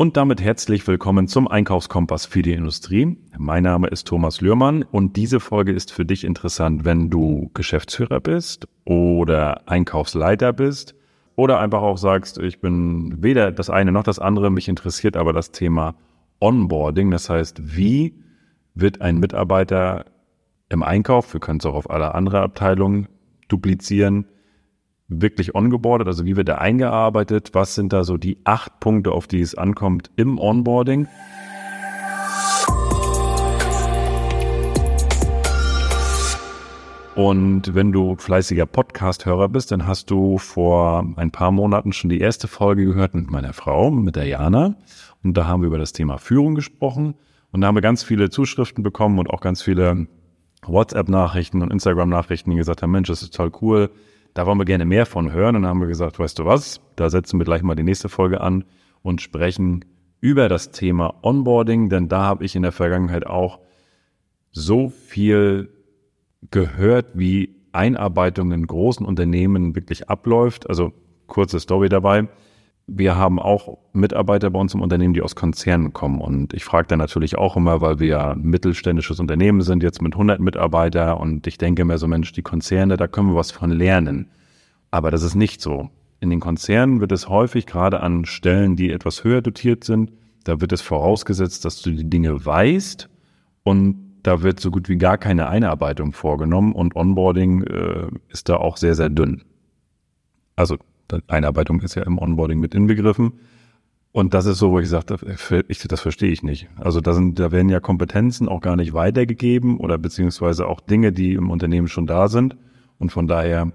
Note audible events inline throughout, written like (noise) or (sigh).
Und damit herzlich willkommen zum Einkaufskompass für die Industrie. Mein Name ist Thomas Lührmann und diese Folge ist für dich interessant, wenn du Geschäftsführer bist oder Einkaufsleiter bist oder einfach auch sagst, ich bin weder das eine noch das andere, mich interessiert aber das Thema Onboarding. Das heißt, wie wird ein Mitarbeiter im Einkauf, wir können es auch auf alle andere Abteilungen duplizieren, wirklich ongeboardet? Also wie wird er eingearbeitet? Was sind da so die acht Punkte, auf die es ankommt im Onboarding? Und wenn du fleißiger Podcast-Hörer bist, dann hast du vor ein paar Monaten schon die erste Folge gehört mit meiner Frau, mit der Jana. Und da haben wir über das Thema Führung gesprochen. Und da haben wir ganz viele Zuschriften bekommen und auch ganz viele WhatsApp-Nachrichten und Instagram-Nachrichten, die gesagt haben, Mensch, das ist total cool da wollen wir gerne mehr von hören. Und dann haben wir gesagt, weißt du was, da setzen wir gleich mal die nächste Folge an und sprechen über das Thema Onboarding, denn da habe ich in der Vergangenheit auch so viel gehört, wie Einarbeitung in großen Unternehmen wirklich abläuft. Also kurze Story dabei wir haben auch Mitarbeiter bei uns im Unternehmen, die aus Konzernen kommen. Und ich frage dann natürlich auch immer, weil wir ein mittelständisches Unternehmen sind, jetzt mit 100 Mitarbeitern. Und ich denke mir so, Mensch, die Konzerne, da können wir was von lernen. Aber das ist nicht so. In den Konzernen wird es häufig, gerade an Stellen, die etwas höher dotiert sind, da wird es vorausgesetzt, dass du die Dinge weißt und da wird so gut wie gar keine Einarbeitung vorgenommen und Onboarding äh, ist da auch sehr, sehr dünn. Also Einarbeitung ist ja im Onboarding mit inbegriffen. Und das ist so, wo ich sage, ich, das verstehe ich nicht. Also da, sind, da werden ja Kompetenzen auch gar nicht weitergegeben oder beziehungsweise auch Dinge, die im Unternehmen schon da sind. Und von daher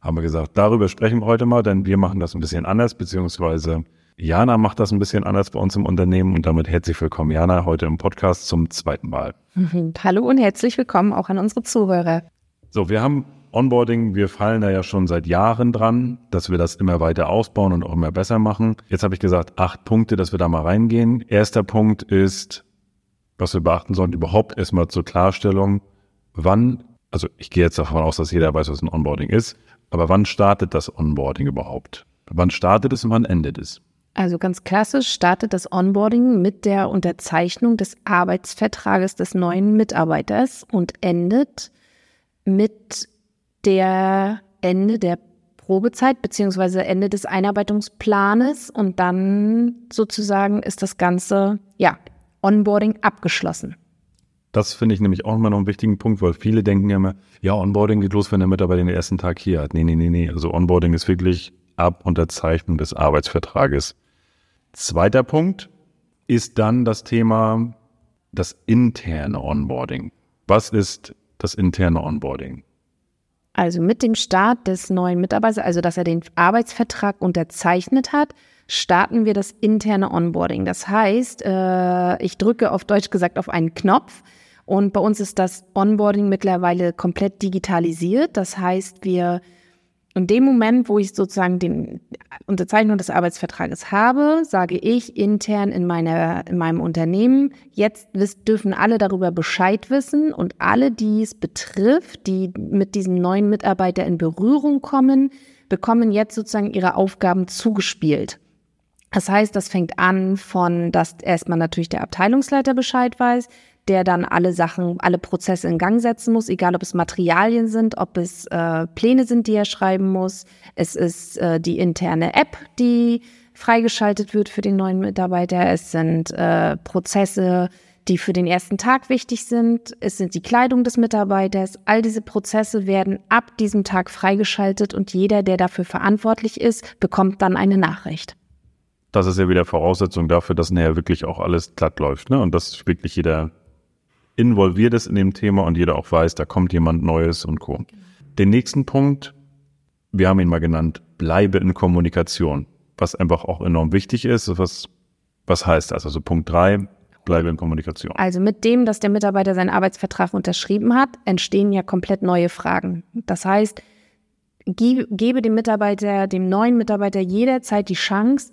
haben wir gesagt, darüber sprechen wir heute mal, denn wir machen das ein bisschen anders, beziehungsweise Jana macht das ein bisschen anders bei uns im Unternehmen und damit herzlich willkommen, Jana, heute im Podcast zum zweiten Mal. (laughs) Hallo und herzlich willkommen auch an unsere Zuhörer. So, wir haben Onboarding, wir fallen da ja schon seit Jahren dran, dass wir das immer weiter ausbauen und auch immer besser machen. Jetzt habe ich gesagt, acht Punkte, dass wir da mal reingehen. Erster Punkt ist, was wir beachten sollten, überhaupt erstmal zur Klarstellung, wann, also ich gehe jetzt davon aus, dass jeder weiß, was ein Onboarding ist, aber wann startet das Onboarding überhaupt? Wann startet es und wann endet es? Also ganz klassisch startet das Onboarding mit der Unterzeichnung des Arbeitsvertrages des neuen Mitarbeiters und endet mit der Ende der Probezeit beziehungsweise Ende des Einarbeitungsplanes und dann sozusagen ist das Ganze, ja, Onboarding abgeschlossen. Das finde ich nämlich auch immer noch einen wichtigen Punkt, weil viele denken ja immer, ja, Onboarding geht los, wenn der Mitarbeiter den ersten Tag hier hat. Nee, nee, nee, nee. Also Onboarding ist wirklich ab Unterzeichnung des Arbeitsvertrages. Zweiter Punkt ist dann das Thema das interne Onboarding. Was ist das interne Onboarding? Also mit dem Start des neuen Mitarbeiters, also dass er den Arbeitsvertrag unterzeichnet hat, starten wir das interne Onboarding. Das heißt, äh, ich drücke auf Deutsch gesagt auf einen Knopf und bei uns ist das Onboarding mittlerweile komplett digitalisiert. Das heißt, wir in dem Moment, wo ich sozusagen den Unterzeichnung des Arbeitsvertrages habe, sage ich intern in, meiner, in meinem Unternehmen, jetzt dürfen alle darüber Bescheid wissen und alle, die es betrifft, die mit diesem neuen Mitarbeiter in Berührung kommen, bekommen jetzt sozusagen ihre Aufgaben zugespielt. Das heißt, das fängt an von, dass erstmal natürlich der Abteilungsleiter Bescheid weiß, der dann alle Sachen, alle Prozesse in Gang setzen muss, egal ob es Materialien sind, ob es äh, Pläne sind, die er schreiben muss. Es ist äh, die interne App, die freigeschaltet wird für den neuen Mitarbeiter. Es sind äh, Prozesse, die für den ersten Tag wichtig sind. Es sind die Kleidung des Mitarbeiters. All diese Prozesse werden ab diesem Tag freigeschaltet und jeder, der dafür verantwortlich ist, bekommt dann eine Nachricht. Das ist ja wieder Voraussetzung dafür, dass nachher wirklich auch alles glatt läuft, ne? Und dass wirklich jeder involviert ist in dem Thema und jeder auch weiß, da kommt jemand Neues und Co. Den nächsten Punkt, wir haben ihn mal genannt, bleibe in Kommunikation, was einfach auch enorm wichtig ist. Was, was heißt das? Also Punkt drei, bleibe in Kommunikation. Also mit dem, dass der Mitarbeiter seinen Arbeitsvertrag unterschrieben hat, entstehen ja komplett neue Fragen. Das heißt, gebe dem Mitarbeiter, dem neuen Mitarbeiter jederzeit die Chance,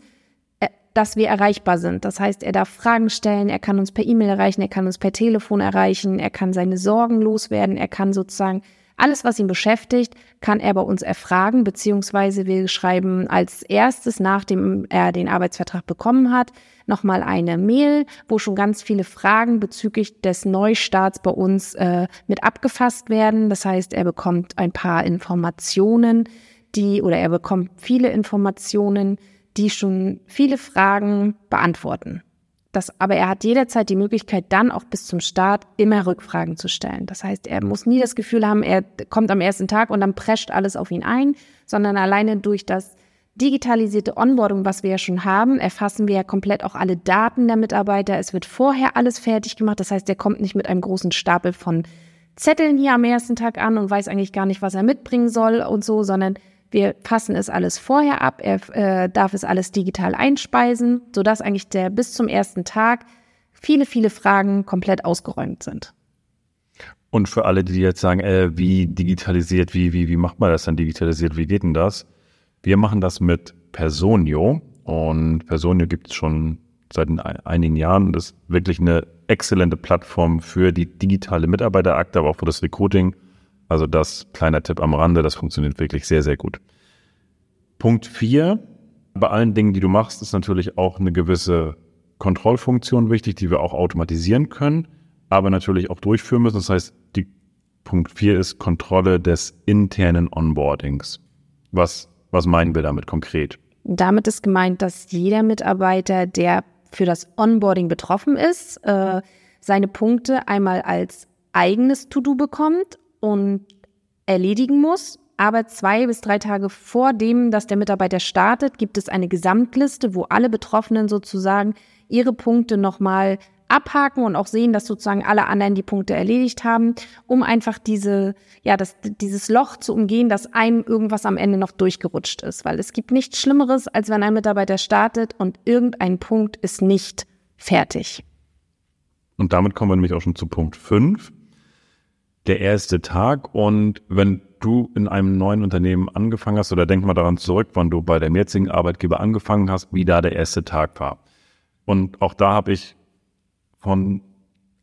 dass wir erreichbar sind. Das heißt, er darf Fragen stellen, er kann uns per E-Mail erreichen, er kann uns per Telefon erreichen, er kann seine Sorgen loswerden, er kann sozusagen alles, was ihn beschäftigt, kann er bei uns erfragen, beziehungsweise wir schreiben als erstes, nachdem er den Arbeitsvertrag bekommen hat, nochmal eine Mail, wo schon ganz viele Fragen bezüglich des Neustarts bei uns äh, mit abgefasst werden. Das heißt, er bekommt ein paar Informationen, die oder er bekommt viele Informationen, die schon viele Fragen beantworten. Das, aber er hat jederzeit die Möglichkeit, dann auch bis zum Start immer Rückfragen zu stellen. Das heißt, er muss nie das Gefühl haben, er kommt am ersten Tag und dann prescht alles auf ihn ein, sondern alleine durch das digitalisierte Onboarding, was wir ja schon haben, erfassen wir ja komplett auch alle Daten der Mitarbeiter. Es wird vorher alles fertig gemacht. Das heißt, er kommt nicht mit einem großen Stapel von Zetteln hier am ersten Tag an und weiß eigentlich gar nicht, was er mitbringen soll und so, sondern wir passen es alles vorher ab. Er äh, darf es alles digital einspeisen, sodass eigentlich der bis zum ersten Tag viele, viele Fragen komplett ausgeräumt sind. Und für alle, die jetzt sagen, äh, wie digitalisiert, wie, wie, wie macht man das dann digitalisiert, wie geht denn das? Wir machen das mit Personio und Personio gibt es schon seit einigen Jahren. Das ist wirklich eine exzellente Plattform für die digitale Mitarbeiterakte, aber auch für das Recruiting also das kleiner Tipp am Rande, das funktioniert wirklich sehr, sehr gut. Punkt vier, bei allen Dingen, die du machst, ist natürlich auch eine gewisse Kontrollfunktion wichtig, die wir auch automatisieren können, aber natürlich auch durchführen müssen. Das heißt, die Punkt vier ist Kontrolle des internen Onboardings. Was, was meinen wir damit konkret? Damit ist gemeint, dass jeder Mitarbeiter, der für das Onboarding betroffen ist, äh, seine Punkte einmal als eigenes To-Do bekommt und erledigen muss. Aber zwei bis drei Tage vor dem, dass der Mitarbeiter startet, gibt es eine Gesamtliste, wo alle Betroffenen sozusagen ihre Punkte nochmal abhaken und auch sehen, dass sozusagen alle anderen die Punkte erledigt haben, um einfach diese, ja, das, dieses Loch zu umgehen, dass einem irgendwas am Ende noch durchgerutscht ist. Weil es gibt nichts Schlimmeres, als wenn ein Mitarbeiter startet und irgendein Punkt ist nicht fertig. Und damit kommen wir nämlich auch schon zu Punkt fünf der erste Tag und wenn du in einem neuen Unternehmen angefangen hast oder denk mal daran zurück, wann du bei deinem jetzigen Arbeitgeber angefangen hast, wie da der erste Tag war. Und auch da habe ich von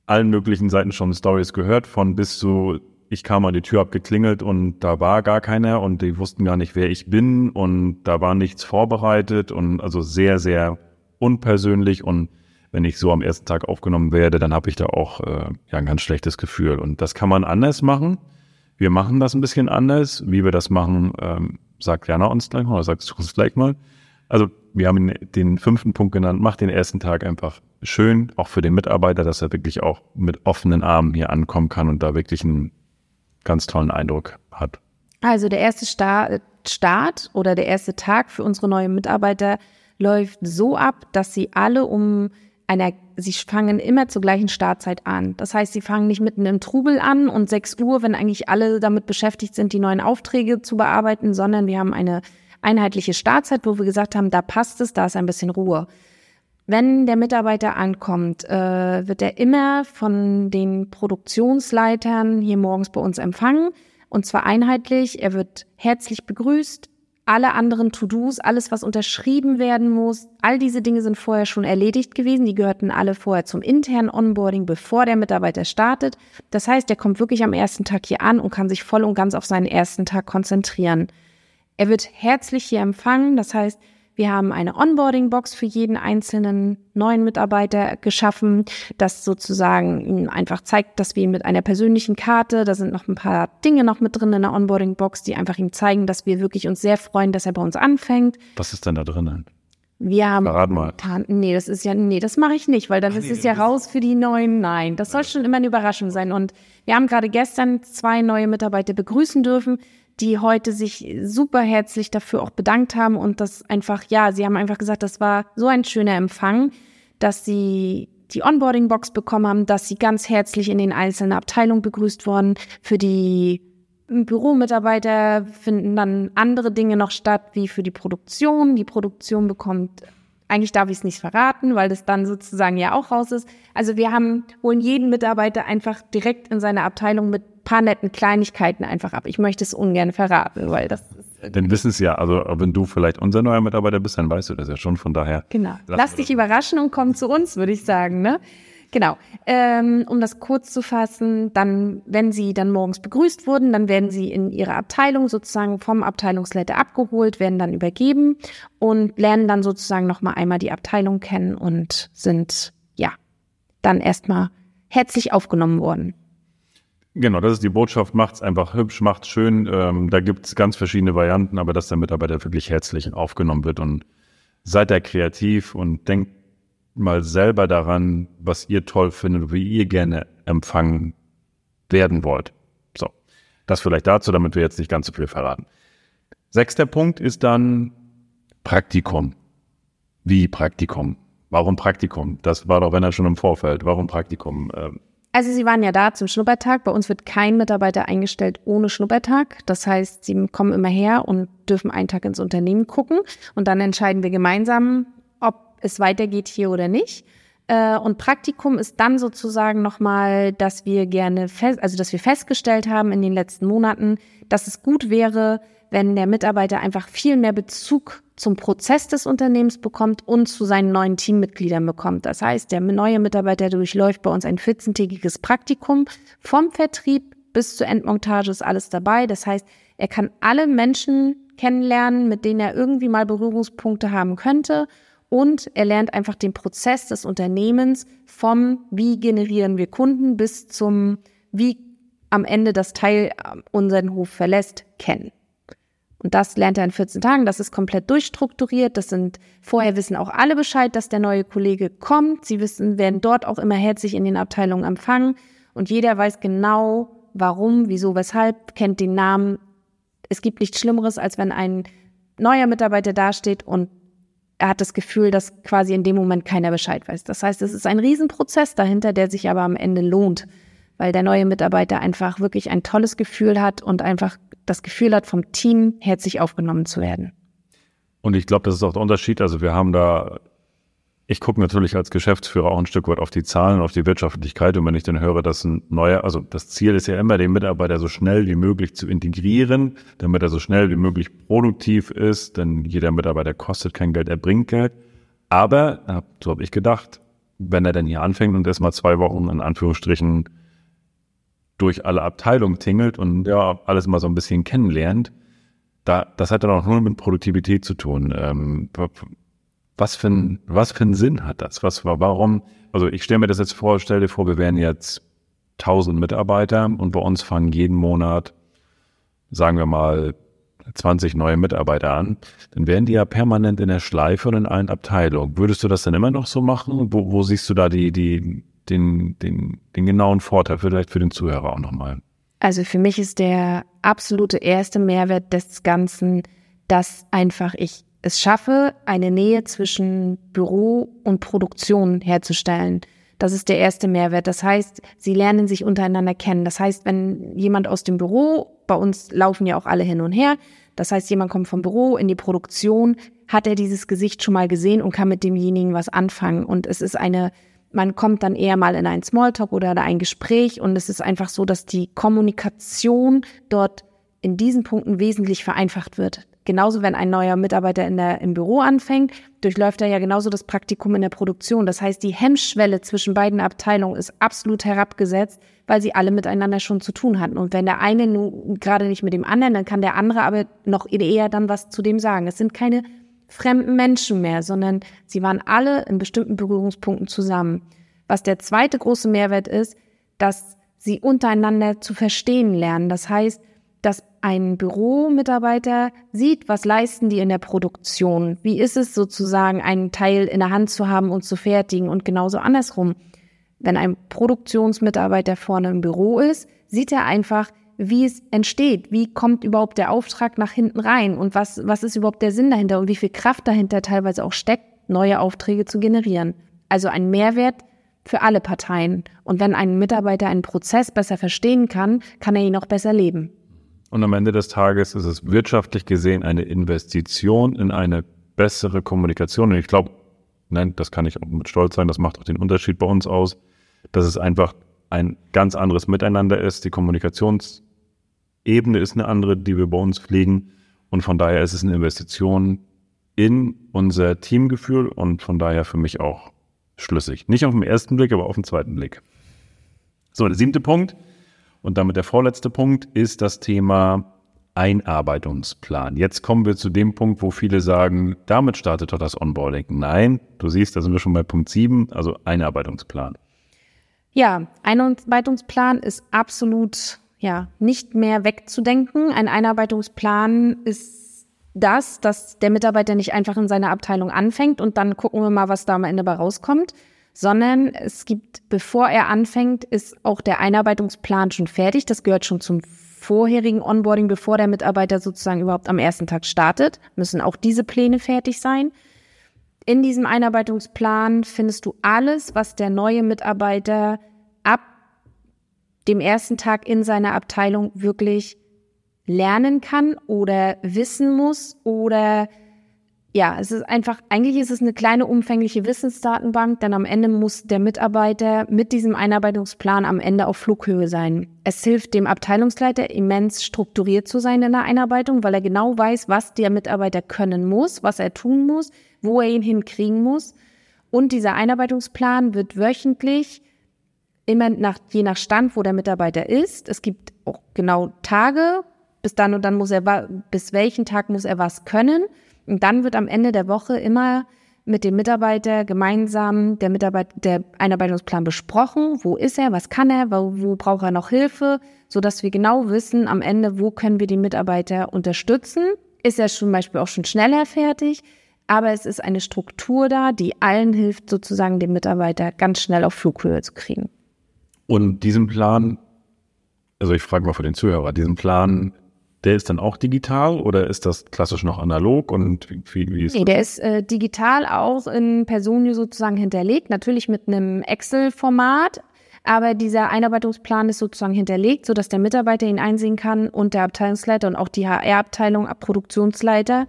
allen möglichen Seiten schon Stories gehört, von bis zu ich kam an die Tür, hab geklingelt und da war gar keiner und die wussten gar nicht, wer ich bin und da war nichts vorbereitet und also sehr, sehr unpersönlich und wenn ich so am ersten Tag aufgenommen werde, dann habe ich da auch äh, ja ein ganz schlechtes Gefühl. Und das kann man anders machen. Wir machen das ein bisschen anders. Wie wir das machen, ähm, sagt Jana uns gleich mal oder sagst du uns gleich mal. Also wir haben den fünften Punkt genannt, macht den ersten Tag einfach schön, auch für den Mitarbeiter, dass er wirklich auch mit offenen Armen hier ankommen kann und da wirklich einen ganz tollen Eindruck hat. Also der erste Start oder der erste Tag für unsere neuen Mitarbeiter läuft so ab, dass sie alle um einer, sie fangen immer zur gleichen Startzeit an. Das heißt, sie fangen nicht mitten im Trubel an und 6 Uhr, wenn eigentlich alle damit beschäftigt sind, die neuen Aufträge zu bearbeiten, sondern wir haben eine einheitliche Startzeit, wo wir gesagt haben, da passt es, da ist ein bisschen Ruhe. Wenn der Mitarbeiter ankommt, äh, wird er immer von den Produktionsleitern hier morgens bei uns empfangen. Und zwar einheitlich. Er wird herzlich begrüßt alle anderen To-Dos, alles, was unterschrieben werden muss, all diese Dinge sind vorher schon erledigt gewesen. Die gehörten alle vorher zum internen Onboarding, bevor der Mitarbeiter startet. Das heißt, er kommt wirklich am ersten Tag hier an und kann sich voll und ganz auf seinen ersten Tag konzentrieren. Er wird herzlich hier empfangen. Das heißt, wir haben eine Onboarding-Box für jeden einzelnen neuen Mitarbeiter geschaffen, das sozusagen ihm einfach zeigt, dass wir ihn mit einer persönlichen Karte, da sind noch ein paar Dinge noch mit drin in der Onboarding-Box, die einfach ihm zeigen, dass wir wirklich uns sehr freuen, dass er bei uns anfängt. Was ist denn da drin? Wir haben. Verrat mal. Nee, das ist ja, nee, das mache ich nicht, weil dann Ach, ist nee, es ja raus für die neuen. Nein, das soll schon immer eine Überraschung sein. Und wir haben gerade gestern zwei neue Mitarbeiter begrüßen dürfen die heute sich super herzlich dafür auch bedankt haben und das einfach, ja, sie haben einfach gesagt, das war so ein schöner Empfang, dass sie die Onboarding-Box bekommen haben, dass sie ganz herzlich in den einzelnen Abteilungen begrüßt wurden. Für die Büromitarbeiter finden dann andere Dinge noch statt, wie für die Produktion. Die Produktion bekommt, eigentlich darf ich es nicht verraten, weil das dann sozusagen ja auch raus ist. Also wir haben, holen jeden Mitarbeiter einfach direkt in seine Abteilung mit paar netten Kleinigkeiten einfach ab. Ich möchte es ungern verraten, weil das ist. Dann wissen es ja, also wenn du vielleicht unser neuer Mitarbeiter bist, dann weißt du das ja schon, von daher. Genau. Lass dich überraschen und komm zu uns, würde ich sagen, ne? Genau. Ähm, um das kurz zu fassen, dann, wenn Sie dann morgens begrüßt wurden, dann werden Sie in Ihre Abteilung sozusagen vom Abteilungsleiter abgeholt, werden dann übergeben und lernen dann sozusagen nochmal einmal die Abteilung kennen und sind, ja, dann erstmal herzlich aufgenommen worden. Genau, das ist die Botschaft, macht's einfach hübsch, macht's schön. Ähm, da gibt's ganz verschiedene Varianten, aber dass der Mitarbeiter wirklich herzlich aufgenommen wird und seid da kreativ und denkt mal selber daran, was ihr toll findet, wie ihr gerne empfangen werden wollt. So, das vielleicht dazu, damit wir jetzt nicht ganz so viel verraten. Sechster Punkt ist dann Praktikum. Wie Praktikum? Warum Praktikum? Das war doch, wenn er schon im Vorfeld. Warum Praktikum? Ähm, also Sie waren ja da zum Schnuppertag. Bei uns wird kein Mitarbeiter eingestellt ohne Schnuppertag. Das heißt, Sie kommen immer her und dürfen einen Tag ins Unternehmen gucken. Und dann entscheiden wir gemeinsam, es weitergeht hier oder nicht. Äh, und Praktikum ist dann sozusagen nochmal, dass wir gerne fest, also dass wir festgestellt haben in den letzten Monaten, dass es gut wäre, wenn der Mitarbeiter einfach viel mehr Bezug zum Prozess des Unternehmens bekommt und zu seinen neuen Teammitgliedern bekommt. Das heißt, der neue Mitarbeiter durchläuft bei uns ein 14-tägiges Praktikum. Vom Vertrieb bis zur Endmontage ist alles dabei. Das heißt, er kann alle Menschen kennenlernen, mit denen er irgendwie mal Berührungspunkte haben könnte. Und er lernt einfach den Prozess des Unternehmens vom, wie generieren wir Kunden bis zum, wie am Ende das Teil unseren Hof verlässt, kennen. Und das lernt er in 14 Tagen. Das ist komplett durchstrukturiert. Das sind, vorher wissen auch alle Bescheid, dass der neue Kollege kommt. Sie wissen, werden dort auch immer herzlich in den Abteilungen empfangen. Und jeder weiß genau, warum, wieso, weshalb, kennt den Namen. Es gibt nichts Schlimmeres, als wenn ein neuer Mitarbeiter dasteht und er hat das Gefühl, dass quasi in dem Moment keiner Bescheid weiß. Das heißt, es ist ein Riesenprozess dahinter, der sich aber am Ende lohnt, weil der neue Mitarbeiter einfach wirklich ein tolles Gefühl hat und einfach das Gefühl hat, vom Team herzlich aufgenommen zu werden. Und ich glaube, das ist auch der Unterschied. Also wir haben da, ich gucke natürlich als Geschäftsführer auch ein Stück weit auf die Zahlen, auf die Wirtschaftlichkeit. Und wenn ich dann höre, dass ein neuer, also das Ziel ist ja immer, den Mitarbeiter so schnell wie möglich zu integrieren, damit er so schnell wie möglich produktiv ist. Denn jeder Mitarbeiter kostet kein Geld, er bringt Geld. Aber, so habe ich gedacht, wenn er dann hier anfängt und erstmal zwei Wochen in Anführungsstrichen durch alle Abteilungen tingelt und ja, alles mal so ein bisschen kennenlernt, da, das hat dann auch nur mit Produktivität zu tun. Ähm, was für ein, was für einen Sinn hat das? Was war, warum? Also ich stelle mir das jetzt vor, stell dir vor, wir wären jetzt 1000 Mitarbeiter und bei uns fangen jeden Monat, sagen wir mal, 20 neue Mitarbeiter an, dann wären die ja permanent in der Schleife und in allen Abteilungen. Würdest du das dann immer noch so machen? Wo, wo siehst du da die, die, den, den, den genauen Vorteil vielleicht für den Zuhörer auch nochmal? Also für mich ist der absolute erste Mehrwert des Ganzen, dass einfach ich es schaffe, eine Nähe zwischen Büro und Produktion herzustellen. Das ist der erste Mehrwert. Das heißt, sie lernen sich untereinander kennen. Das heißt, wenn jemand aus dem Büro, bei uns laufen ja auch alle hin und her, das heißt, jemand kommt vom Büro in die Produktion, hat er dieses Gesicht schon mal gesehen und kann mit demjenigen was anfangen. Und es ist eine man kommt dann eher mal in ein Smalltalk oder ein Gespräch und es ist einfach so, dass die Kommunikation dort in diesen Punkten wesentlich vereinfacht wird. Genauso, wenn ein neuer Mitarbeiter in der, im Büro anfängt, durchläuft er ja genauso das Praktikum in der Produktion. Das heißt, die Hemmschwelle zwischen beiden Abteilungen ist absolut herabgesetzt, weil sie alle miteinander schon zu tun hatten. Und wenn der eine nun gerade nicht mit dem anderen, dann kann der andere aber noch eher dann was zu dem sagen. Es sind keine fremden Menschen mehr, sondern sie waren alle in bestimmten Berührungspunkten zusammen. Was der zweite große Mehrwert ist, dass sie untereinander zu verstehen lernen. Das heißt, dass ein Büromitarbeiter sieht, was leisten die in der Produktion. Wie ist es sozusagen, einen Teil in der Hand zu haben und zu fertigen und genauso andersrum. Wenn ein Produktionsmitarbeiter vorne im Büro ist, sieht er einfach, wie es entsteht, wie kommt überhaupt der Auftrag nach hinten rein und was, was ist überhaupt der Sinn dahinter und wie viel Kraft dahinter teilweise auch steckt, neue Aufträge zu generieren. Also ein Mehrwert für alle Parteien. Und wenn ein Mitarbeiter einen Prozess besser verstehen kann, kann er ihn auch besser leben. Und am Ende des Tages ist es wirtschaftlich gesehen eine Investition in eine bessere Kommunikation. Und ich glaube, nein, das kann ich auch mit Stolz sagen, das macht auch den Unterschied bei uns aus, dass es einfach ein ganz anderes Miteinander ist. Die Kommunikations- Ebene ist eine andere, die wir bei uns pflegen. Und von daher ist es eine Investition in unser Teamgefühl und von daher für mich auch schlüssig. Nicht auf den ersten Blick, aber auf den zweiten Blick. So, der siebte Punkt und damit der vorletzte Punkt ist das Thema Einarbeitungsplan. Jetzt kommen wir zu dem Punkt, wo viele sagen, damit startet doch das Onboarding. Nein, du siehst, da sind wir schon bei Punkt 7, also Einarbeitungsplan. Ja, Einarbeitungsplan ist absolut ja nicht mehr wegzudenken. Ein Einarbeitungsplan ist das, dass der Mitarbeiter nicht einfach in seiner Abteilung anfängt und dann gucken wir mal, was da am Ende bei rauskommt, sondern es gibt, bevor er anfängt, ist auch der Einarbeitungsplan schon fertig. Das gehört schon zum vorherigen Onboarding, bevor der Mitarbeiter sozusagen überhaupt am ersten Tag startet, müssen auch diese Pläne fertig sein. In diesem Einarbeitungsplan findest du alles, was der neue Mitarbeiter ab dem ersten Tag in seiner Abteilung wirklich lernen kann oder wissen muss oder ja, es ist einfach, eigentlich ist es eine kleine umfängliche Wissensdatenbank, denn am Ende muss der Mitarbeiter mit diesem Einarbeitungsplan am Ende auf Flughöhe sein. Es hilft dem Abteilungsleiter immens strukturiert zu sein in der Einarbeitung, weil er genau weiß, was der Mitarbeiter können muss, was er tun muss, wo er ihn hinkriegen muss. Und dieser Einarbeitungsplan wird wöchentlich immer nach, je nach Stand, wo der Mitarbeiter ist. Es gibt auch genau Tage, bis dann und dann muss er, bis welchen Tag muss er was können. Und dann wird am Ende der Woche immer mit dem Mitarbeiter gemeinsam der, Mitarbeit der Einarbeitungsplan besprochen. Wo ist er? Was kann er? Wo, wo braucht er noch Hilfe? So dass wir genau wissen am Ende, wo können wir den Mitarbeiter unterstützen? Ist er zum Beispiel auch schon schneller fertig? Aber es ist eine Struktur da, die allen hilft, sozusagen den Mitarbeiter ganz schnell auf Flughöhe zu kriegen. Und diesen Plan, also ich frage mal für den Zuhörer, diesen Plan der ist dann auch digital oder ist das klassisch noch analog und wie, wie ist Nee, der ist äh, digital auch in Personio sozusagen hinterlegt, natürlich mit einem Excel-Format, aber dieser Einarbeitungsplan ist sozusagen hinterlegt, sodass der Mitarbeiter ihn einsehen kann und der Abteilungsleiter und auch die HR-Abteilung, Produktionsleiter.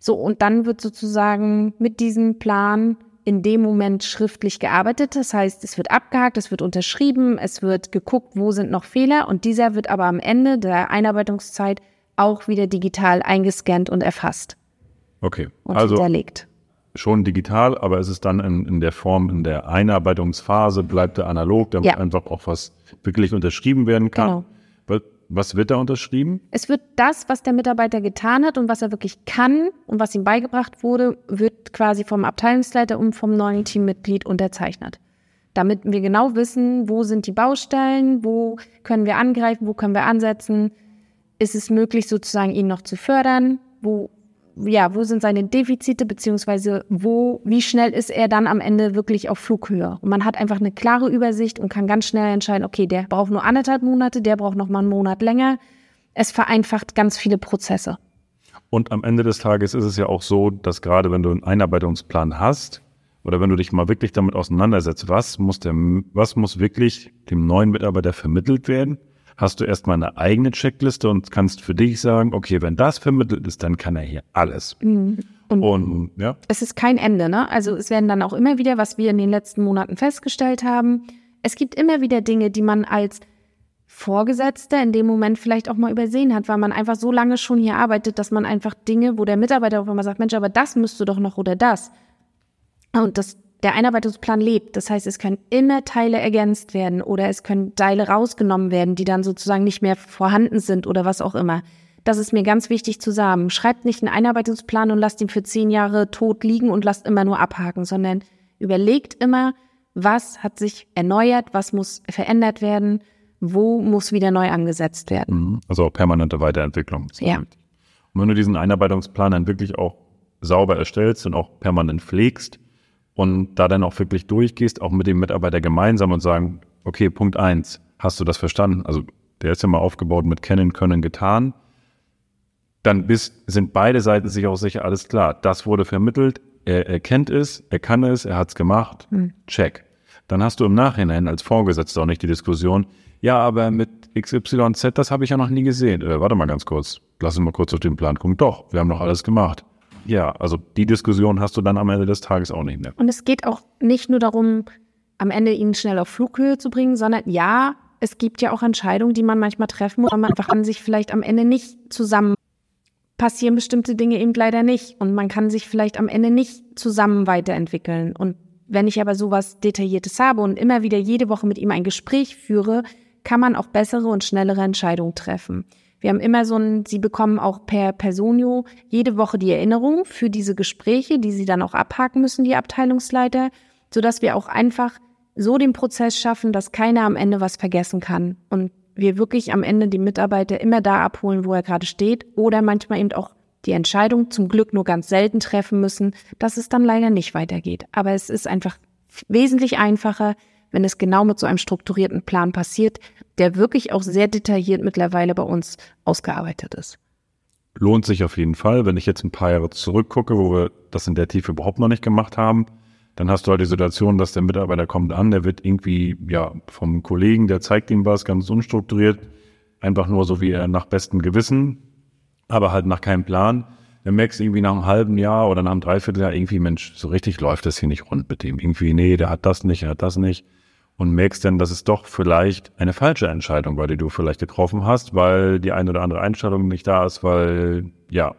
So, und dann wird sozusagen mit diesem Plan in dem Moment schriftlich gearbeitet. Das heißt, es wird abgehakt, es wird unterschrieben, es wird geguckt, wo sind noch Fehler und dieser wird aber am Ende der Einarbeitungszeit auch wieder digital eingescannt und erfasst. Okay, und also hinterlegt. schon digital, aber es ist dann in, in der Form, in der Einarbeitungsphase bleibt er analog, damit ja. einfach auch was wirklich unterschrieben werden kann. Genau. Was wird da unterschrieben? Es wird das, was der Mitarbeiter getan hat und was er wirklich kann und was ihm beigebracht wurde, wird quasi vom Abteilungsleiter und vom neuen Teammitglied unterzeichnet. Damit wir genau wissen, wo sind die Baustellen, wo können wir angreifen, wo können wir ansetzen, ist es möglich, sozusagen ihn noch zu fördern? Wo, ja, wo sind seine Defizite, beziehungsweise wo, wie schnell ist er dann am Ende wirklich auf Flughöhe? Und man hat einfach eine klare Übersicht und kann ganz schnell entscheiden, okay, der braucht nur anderthalb Monate, der braucht noch mal einen Monat länger. Es vereinfacht ganz viele Prozesse. Und am Ende des Tages ist es ja auch so, dass gerade wenn du einen Einarbeitungsplan hast, oder wenn du dich mal wirklich damit auseinandersetzt, was muss der, was muss wirklich dem neuen Mitarbeiter vermittelt werden? Hast du erstmal eine eigene Checkliste und kannst für dich sagen, okay, wenn das vermittelt ist, dann kann er hier alles. Mhm. Und, und, ja. es ist kein Ende, ne? Also es werden dann auch immer wieder, was wir in den letzten Monaten festgestellt haben, es gibt immer wieder Dinge, die man als Vorgesetzter in dem Moment vielleicht auch mal übersehen hat, weil man einfach so lange schon hier arbeitet, dass man einfach Dinge, wo der Mitarbeiter auf einmal sagt, Mensch, aber das müsste doch noch oder das. Und das der Einarbeitungsplan lebt. Das heißt, es können immer Teile ergänzt werden oder es können Teile rausgenommen werden, die dann sozusagen nicht mehr vorhanden sind oder was auch immer. Das ist mir ganz wichtig zu sagen. Schreibt nicht einen Einarbeitungsplan und lasst ihn für zehn Jahre tot liegen und lasst immer nur abhaken, sondern überlegt immer, was hat sich erneuert, was muss verändert werden, wo muss wieder neu angesetzt werden. Mhm. Also auch permanente Weiterentwicklung. Ja. Und wenn du diesen Einarbeitungsplan dann wirklich auch sauber erstellst und auch permanent pflegst, und da dann auch wirklich durchgehst, auch mit dem Mitarbeiter gemeinsam und sagen, okay, Punkt eins, hast du das verstanden? Also der ist ja mal aufgebaut mit kennen, können, getan. Dann bist, sind beide Seiten sich auch sicher, alles klar, das wurde vermittelt, er, er kennt es, er kann es, er hat es gemacht, hm. check. Dann hast du im Nachhinein als Vorgesetzter auch nicht die Diskussion, ja, aber mit XYZ, das habe ich ja noch nie gesehen. Äh, warte mal ganz kurz, lass uns mal kurz auf den Plan gucken. Doch, wir haben noch alles gemacht. Ja, also die Diskussion hast du dann am Ende des Tages auch nicht mehr. Und es geht auch nicht nur darum, am Ende ihn schnell auf Flughöhe zu bringen, sondern ja, es gibt ja auch Entscheidungen, die man manchmal treffen muss, weil man an sich vielleicht am Ende nicht zusammen passieren bestimmte Dinge eben leider nicht und man kann sich vielleicht am Ende nicht zusammen weiterentwickeln und wenn ich aber sowas Detailliertes habe und immer wieder jede Woche mit ihm ein Gespräch führe, kann man auch bessere und schnellere Entscheidungen treffen. Wir haben immer so ein, Sie bekommen auch per Personio jede Woche die Erinnerung für diese Gespräche, die Sie dann auch abhaken müssen, die Abteilungsleiter, sodass wir auch einfach so den Prozess schaffen, dass keiner am Ende was vergessen kann und wir wirklich am Ende die Mitarbeiter immer da abholen, wo er gerade steht oder manchmal eben auch die Entscheidung zum Glück nur ganz selten treffen müssen, dass es dann leider nicht weitergeht. Aber es ist einfach wesentlich einfacher, wenn es genau mit so einem strukturierten Plan passiert, der wirklich auch sehr detailliert mittlerweile bei uns ausgearbeitet ist. Lohnt sich auf jeden Fall. Wenn ich jetzt ein paar Jahre zurückgucke, wo wir das in der Tiefe überhaupt noch nicht gemacht haben, dann hast du halt die Situation, dass der Mitarbeiter kommt an, der wird irgendwie, ja, vom Kollegen, der zeigt ihm was, ganz unstrukturiert, einfach nur so wie er nach bestem Gewissen, aber halt nach keinem Plan. Dann merkst du irgendwie nach einem halben Jahr oder nach einem Dreivierteljahr irgendwie, Mensch, so richtig läuft das hier nicht rund mit dem. Irgendwie, nee, der hat das nicht, er hat das nicht und merkst dann, dass es doch vielleicht eine falsche Entscheidung war, die du vielleicht getroffen hast, weil die eine oder andere Einstellung nicht da ist, weil ja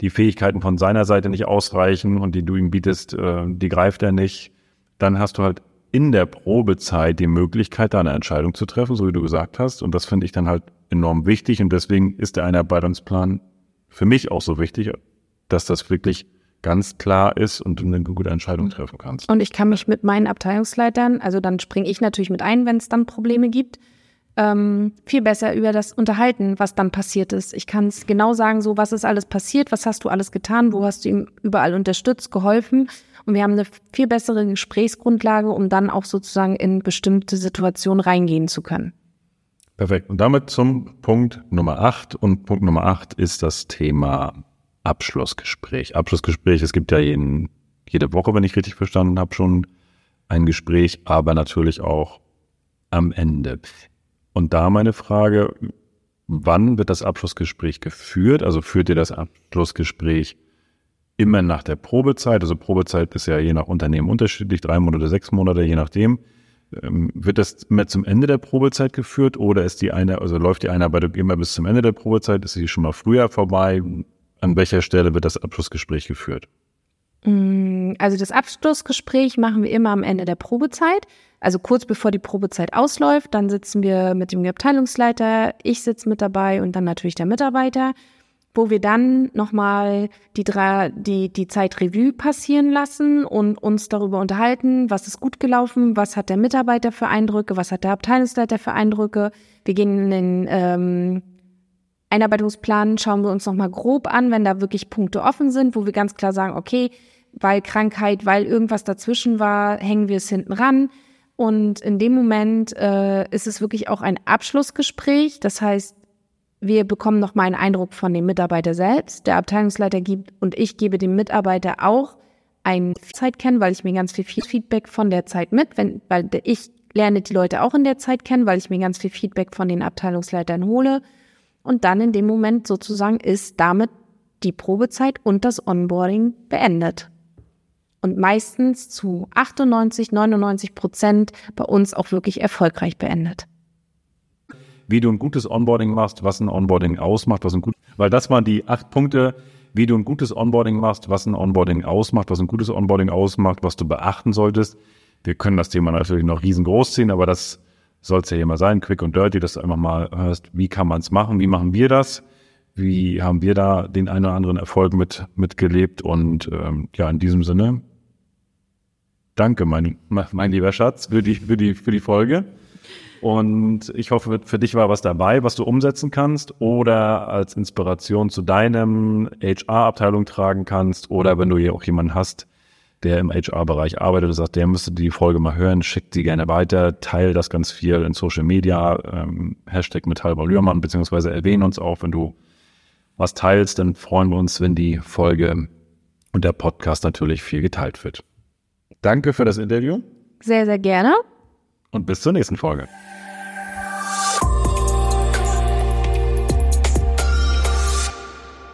die Fähigkeiten von seiner Seite nicht ausreichen und die du ihm bietest, äh, die greift er nicht, dann hast du halt in der Probezeit die Möglichkeit, da eine Entscheidung zu treffen, so wie du gesagt hast. Und das finde ich dann halt enorm wichtig. Und deswegen ist der Einarbeitungsplan für mich auch so wichtig, dass das wirklich ganz klar ist und du eine gute Entscheidung mhm. treffen kannst. Und ich kann mich mit meinen Abteilungsleitern, also dann springe ich natürlich mit ein, wenn es dann Probleme gibt, ähm, viel besser über das unterhalten, was dann passiert ist. Ich kann es genau sagen, so was ist alles passiert, was hast du alles getan, wo hast du ihm überall unterstützt, geholfen. Und wir haben eine viel bessere Gesprächsgrundlage, um dann auch sozusagen in bestimmte Situationen reingehen zu können. Perfekt. Und damit zum Punkt Nummer acht. Und Punkt Nummer acht ist das Thema Abschlussgespräch. Abschlussgespräch, es gibt ja jeden, jede Woche, wenn ich richtig verstanden habe, schon ein Gespräch, aber natürlich auch am Ende. Und da meine Frage, wann wird das Abschlussgespräch geführt? Also führt ihr das Abschlussgespräch immer nach der Probezeit? Also Probezeit ist ja je nach Unternehmen unterschiedlich, drei Monate, sechs Monate, je nachdem. Ähm, wird das immer zum Ende der Probezeit geführt oder ist die eine, also läuft die Einarbeitung immer bis zum Ende der Probezeit? Ist sie schon mal früher vorbei? An welcher Stelle wird das Abschlussgespräch geführt? Mm, also das Abschlussgespräch machen wir immer am Ende der Probezeit, also kurz bevor die Probezeit ausläuft. Dann sitzen wir mit dem Abteilungsleiter, ich sitze mit dabei und dann natürlich der Mitarbeiter, wo wir dann nochmal die, drei, die, die Zeit Revue passieren lassen und uns darüber unterhalten, was ist gut gelaufen, was hat der Mitarbeiter für Eindrücke, was hat der Abteilungsleiter für Eindrücke. Wir gehen in den ähm, Einarbeitungsplan schauen wir uns nochmal grob an, wenn da wirklich Punkte offen sind, wo wir ganz klar sagen, okay, weil Krankheit, weil irgendwas dazwischen war, hängen wir es hinten ran. Und in dem Moment äh, ist es wirklich auch ein Abschlussgespräch. Das heißt, wir bekommen nochmal einen Eindruck von dem Mitarbeiter selbst. Der Abteilungsleiter gibt und ich gebe dem Mitarbeiter auch ein Zeit kennen, weil ich mir ganz viel Feedback von der Zeit mit, wenn, weil ich lerne die Leute auch in der Zeit kennen, weil ich mir ganz viel Feedback von den Abteilungsleitern hole. Und dann in dem Moment sozusagen ist damit die Probezeit und das Onboarding beendet. Und meistens zu 98, 99 Prozent bei uns auch wirklich erfolgreich beendet. Wie du ein gutes Onboarding machst, was ein Onboarding ausmacht, was ein gut, weil das waren die acht Punkte, wie du ein gutes Onboarding machst, was ein Onboarding ausmacht, was ein gutes Onboarding ausmacht, was du beachten solltest. Wir können das Thema natürlich noch riesengroß ziehen, aber das soll es ja immer sein, quick und dirty, dass du einfach mal hörst, wie kann man es machen, wie machen wir das, wie haben wir da den einen oder anderen Erfolg mit mitgelebt und ähm, ja, in diesem Sinne, danke, mein, mein lieber Schatz, für die, für die, für die Folge. Und ich hoffe, für dich war was dabei, was du umsetzen kannst oder als Inspiration zu deinem HR-Abteilung tragen kannst oder wenn du hier auch jemanden hast, der im HR-Bereich arbeitet und sagt, der müsste die Folge mal hören, schickt sie gerne weiter, teile das ganz viel in Social Media, ähm, Hashtag Metallbau Lührmann, beziehungsweise erwähne uns auch, wenn du was teilst, dann freuen wir uns, wenn die Folge und der Podcast natürlich viel geteilt wird. Danke für das Interview. Sehr, sehr gerne. Und bis zur nächsten Folge.